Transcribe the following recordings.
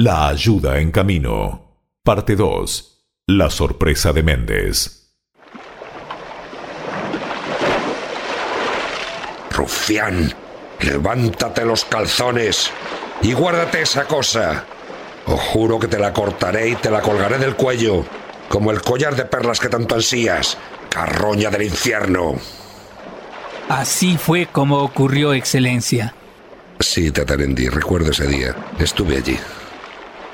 La ayuda en camino. Parte 2. La sorpresa de Méndez. Rufián, levántate los calzones y guárdate esa cosa. Os juro que te la cortaré y te la colgaré del cuello, como el collar de perlas que tanto ansías, carroña del infierno. Así fue como ocurrió, Excelencia. Sí, Tatarendi, recuerdo ese día. Estuve allí.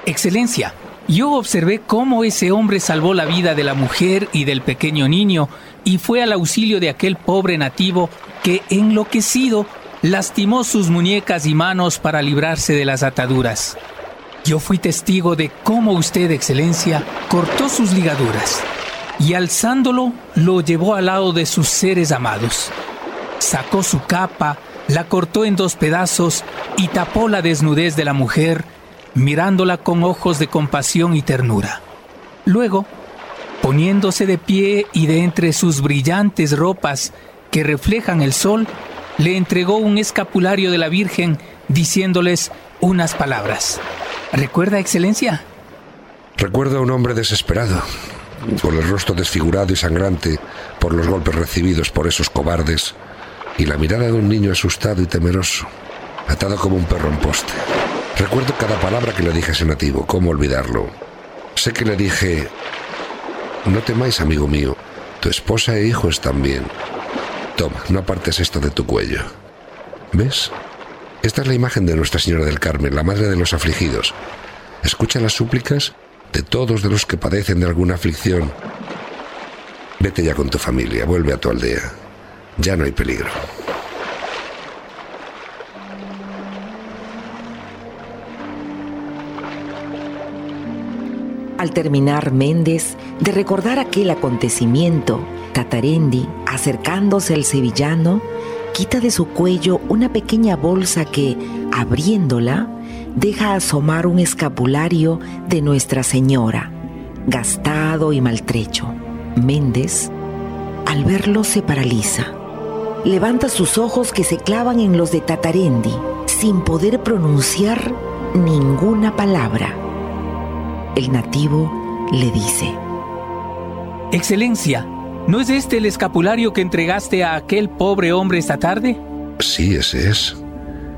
Excelencia, yo observé cómo ese hombre salvó la vida de la mujer y del pequeño niño y fue al auxilio de aquel pobre nativo que, enloquecido, lastimó sus muñecas y manos para librarse de las ataduras. Yo fui testigo de cómo usted, Excelencia, cortó sus ligaduras y alzándolo lo llevó al lado de sus seres amados. Sacó su capa, la cortó en dos pedazos y tapó la desnudez de la mujer mirándola con ojos de compasión y ternura. Luego, poniéndose de pie y de entre sus brillantes ropas que reflejan el sol, le entregó un escapulario de la Virgen diciéndoles unas palabras. ¿Recuerda, Excelencia? Recuerdo a un hombre desesperado, con el rostro desfigurado y sangrante por los golpes recibidos por esos cobardes, y la mirada de un niño asustado y temeroso, atado como un perro en poste. Recuerdo cada palabra que le dije a ese nativo, cómo olvidarlo. Sé que le dije, no temáis, amigo mío, tu esposa e hijo están bien. Toma, no apartes esto de tu cuello. ¿Ves? Esta es la imagen de Nuestra Señora del Carmen, la Madre de los afligidos. Escucha las súplicas de todos los que padecen de alguna aflicción. Vete ya con tu familia, vuelve a tu aldea. Ya no hay peligro. Al terminar Méndez de recordar aquel acontecimiento, Tatarendi, acercándose al sevillano, quita de su cuello una pequeña bolsa que, abriéndola, deja asomar un escapulario de Nuestra Señora, gastado y maltrecho. Méndez, al verlo, se paraliza. Levanta sus ojos que se clavan en los de Tatarendi, sin poder pronunciar ninguna palabra. El nativo le dice, Excelencia, ¿no es este el escapulario que entregaste a aquel pobre hombre esta tarde? Sí, ese es.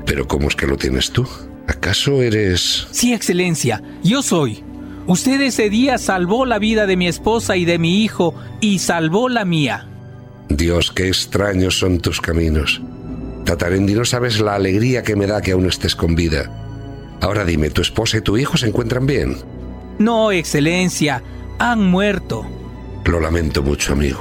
Pero ¿cómo es que lo tienes tú? ¿Acaso eres... Sí, Excelencia, yo soy. Usted ese día salvó la vida de mi esposa y de mi hijo y salvó la mía. Dios, qué extraños son tus caminos. Tatarendi, no sabes la alegría que me da que aún estés con vida. Ahora dime, ¿tu esposa y tu hijo se encuentran bien? No, Excelencia, han muerto. Lo lamento mucho, amigo.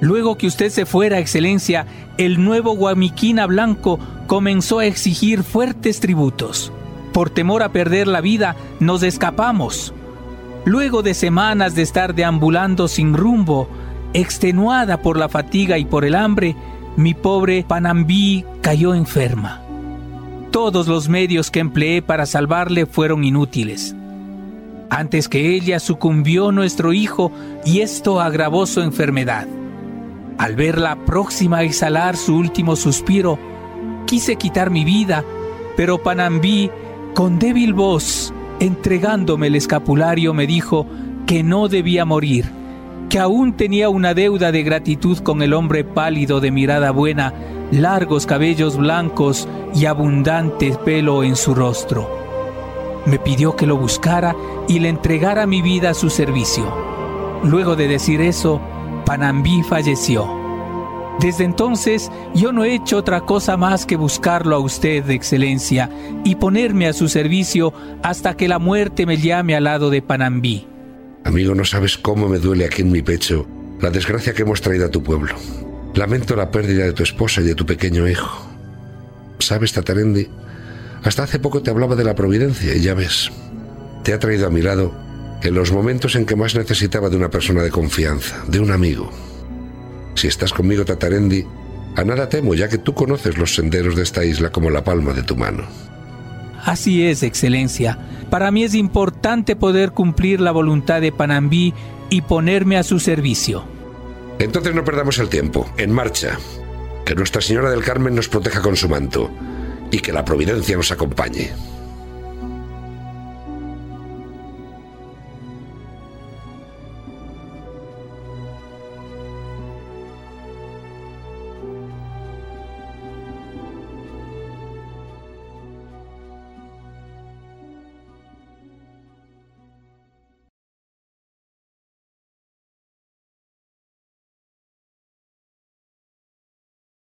Luego que usted se fuera, Excelencia, el nuevo Guamiquina Blanco comenzó a exigir fuertes tributos. Por temor a perder la vida, nos escapamos. Luego de semanas de estar deambulando sin rumbo, extenuada por la fatiga y por el hambre, mi pobre Panambí cayó enferma. Todos los medios que empleé para salvarle fueron inútiles. Antes que ella sucumbió nuestro hijo y esto agravó su enfermedad. Al verla próxima a exhalar su último suspiro, quise quitar mi vida, pero Panambí, con débil voz, entregándome el escapulario, me dijo que no debía morir, que aún tenía una deuda de gratitud con el hombre pálido de mirada buena, largos cabellos blancos y abundante pelo en su rostro. Me pidió que lo buscara y le entregara mi vida a su servicio. Luego de decir eso, Panambí falleció. Desde entonces yo no he hecho otra cosa más que buscarlo a usted, Excelencia, y ponerme a su servicio hasta que la muerte me llame al lado de Panambí. Amigo, no sabes cómo me duele aquí en mi pecho la desgracia que hemos traído a tu pueblo. Lamento la pérdida de tu esposa y de tu pequeño hijo. ¿Sabes, Tatarendi? Hasta hace poco te hablaba de la providencia y ya ves, te ha traído a mi lado en los momentos en que más necesitaba de una persona de confianza, de un amigo. Si estás conmigo, Tatarendi, a nada temo, ya que tú conoces los senderos de esta isla como la palma de tu mano. Así es, Excelencia. Para mí es importante poder cumplir la voluntad de Panambí y ponerme a su servicio. Entonces no perdamos el tiempo. En marcha. Que Nuestra Señora del Carmen nos proteja con su manto y que la providencia nos acompañe.